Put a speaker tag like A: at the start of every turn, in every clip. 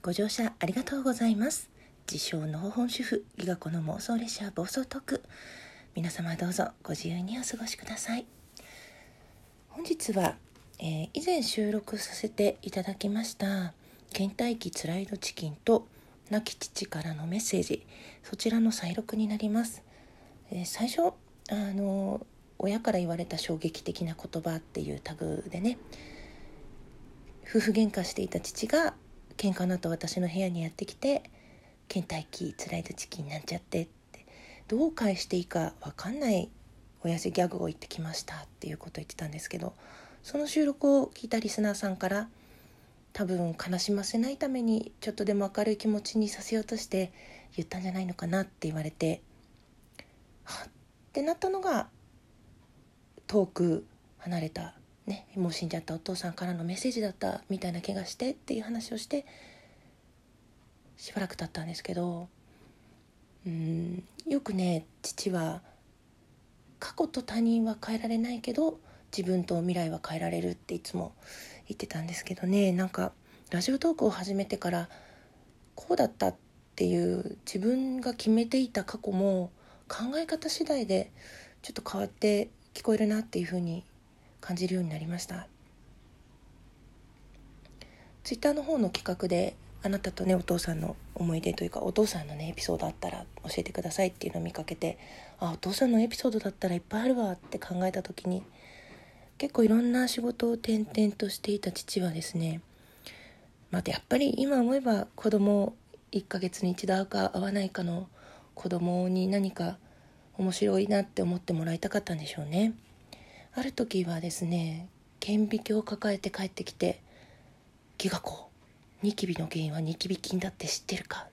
A: ご乗車ありがとうございます。自称のほほん主婦ギガ子の妄想列車暴走特皆様どうぞご自由にお過ごしください。本日は、えー、以前収録させていただきました倦怠期つらいドチキンと亡き父からのメッセージ。そちらの再録になります、えー、最初あの親から言われた衝撃的な言葉っていうタグでね夫婦喧嘩していた父が喧嘩の後私の部屋にやってきて倦怠期つらいドチキンなんちゃってってどう返していいか分かんない親父ギャグを言ってきましたっていうことを言ってたんですけどその収録を聞いたリスナーさんから多分悲しませないためにちょっとでも明るい気持ちにさせようとして言ったんじゃないのかなって言われてはってなったのが遠く離れたね、もう死んじゃったお父さんからのメッセージだったみたいな気がしてっていう話をしてしばらく経ったんですけどうんよくね父は過去と他人は変えられないけど自分と未来は変えられるっていつも言ってたんですけどね。なんかラジオトークを始めてからこうだったっていう自分が決めていた過去も考え方次第でちょっと変わって聞こえるなっていうふうに感じるようになりましたツイッターの方の企画であなたとねお父さんの思い出というかお父さんのねエピソードあったら教えてくださいっていうのを見かけてあお父さんのエピソードだったらいっぱいあるわって考えた時に結構いろんな仕事を転々としていた父はですねまたやっぱり今思えば子供1ヶ月に一度会うか会わないかの子供に何か面白いなって思ってもらいたかったんでしょうね。ある時はですね顕微鏡を抱えて帰ってきて「ギガ子ニキビの原因はニキビ菌だって知ってるか?」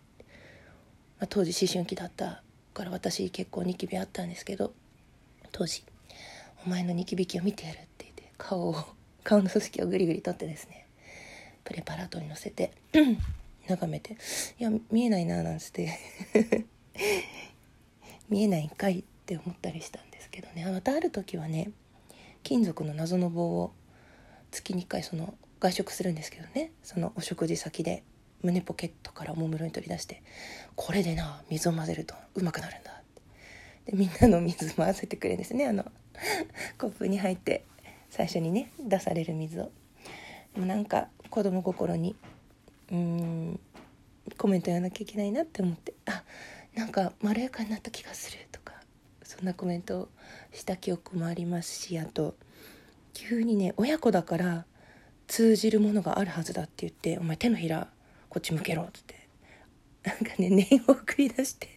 A: まあ、当時思春期だったから私結構ニキビあったんですけど当時「お前のニキビ菌を見てやる」って言って顔を 顔の組織をグリグリ取ってですねプレパラートに乗せて 眺めて「いや見えないな」なんつって 見えないんかい？って思ったりしたんですけどねまたある時はね金属の謎の棒を月に1回その外食するんですけどね。そのお食事先で胸ポケットからおもむろに取り出して「これでな水を混ぜるとうまくなるんだ」ってでみんなの水混ぜてくれるんですね。あの コップに入って最初にね出される水を。でもなんか子供心にうんコメントやらなきゃいけないなって思って「あなんかまろやかになった気がする」そんなコメントをした記憶もありますしあと急にね親子だから通じるものがあるはずだって言って「お前手のひらこっち向けろ」っつってなんかね念を送り出して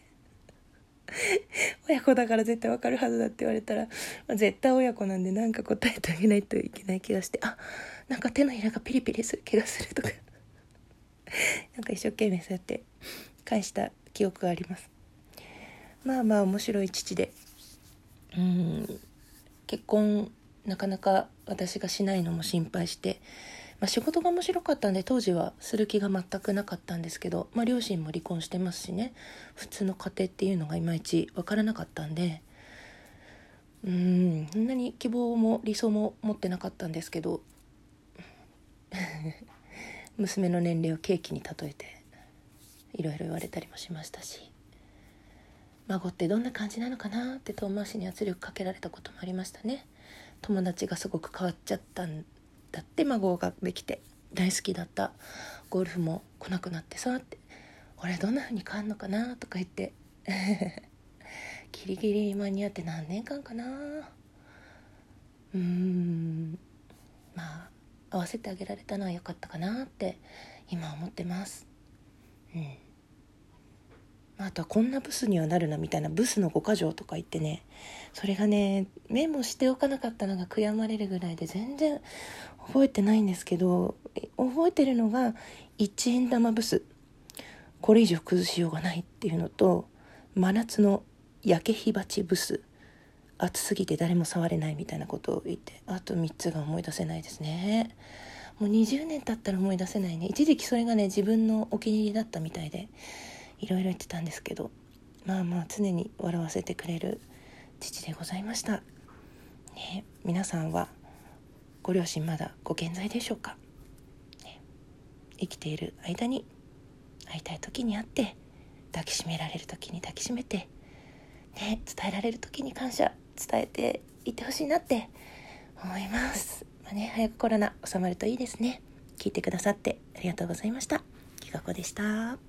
A: 親子だから絶対わかるはずだって言われたら、まあ、絶対親子なんでなんか答えてあげないといけない気がしてあなんか手のひらがピリピリする気がするとか なんか一生懸命そうやって返した記憶があります。まあまあ面白い父でうん。結婚なかなか私がしないのも心配して、まあ、仕事が面白かったんで当時はする気が全くなかったんですけど、まあ、両親も離婚してますしね普通の家庭っていうのがいまいち分からなかったんでうんそんなに希望も理想も持ってなかったんですけど 娘の年齢をケーキに例えていろいろ言われたりもしましたし。孫ってどんな感じなのかなって遠回しに圧力かけられたこともありましたね。友達がすごく変わっちゃったんだって孫ができて大好きだった。ゴルフも来なくなってさって俺どんな風に変わんのかなとか言って ギリギリ間に合って何年間かな。うーん。まあ合わせてあげられたのは良かったかなって今思ってます。うん。あとはこんなブスにはなるなみたいなブスの5箇条とか言ってねそれがねメモしておかなかったのが悔やまれるぐらいで全然覚えてないんですけど覚えてるのが1円玉ブス。これ以上崩しようがないっていうのと真夏の焼け火鉢ブス。暑すぎて誰も触れないみたいなことを言ってあと3つが思い出せないですね。もう20年経ったら思い出せないね。一時期それがね自分のお気に入りだったみたいで。いろいろ言ってたんですけどまあまあ常に笑わせてくれる父でございました、ね、皆さんはご両親まだご健在でしょうか、ね、生きている間に会いたい時に会って抱きしめられる時に抱きしめて、ね、伝えられる時に感謝伝えていってほしいなって思います。まあね、早くコロナ収まるといいですね。聞いてくださってありがとうございました。きがこでした。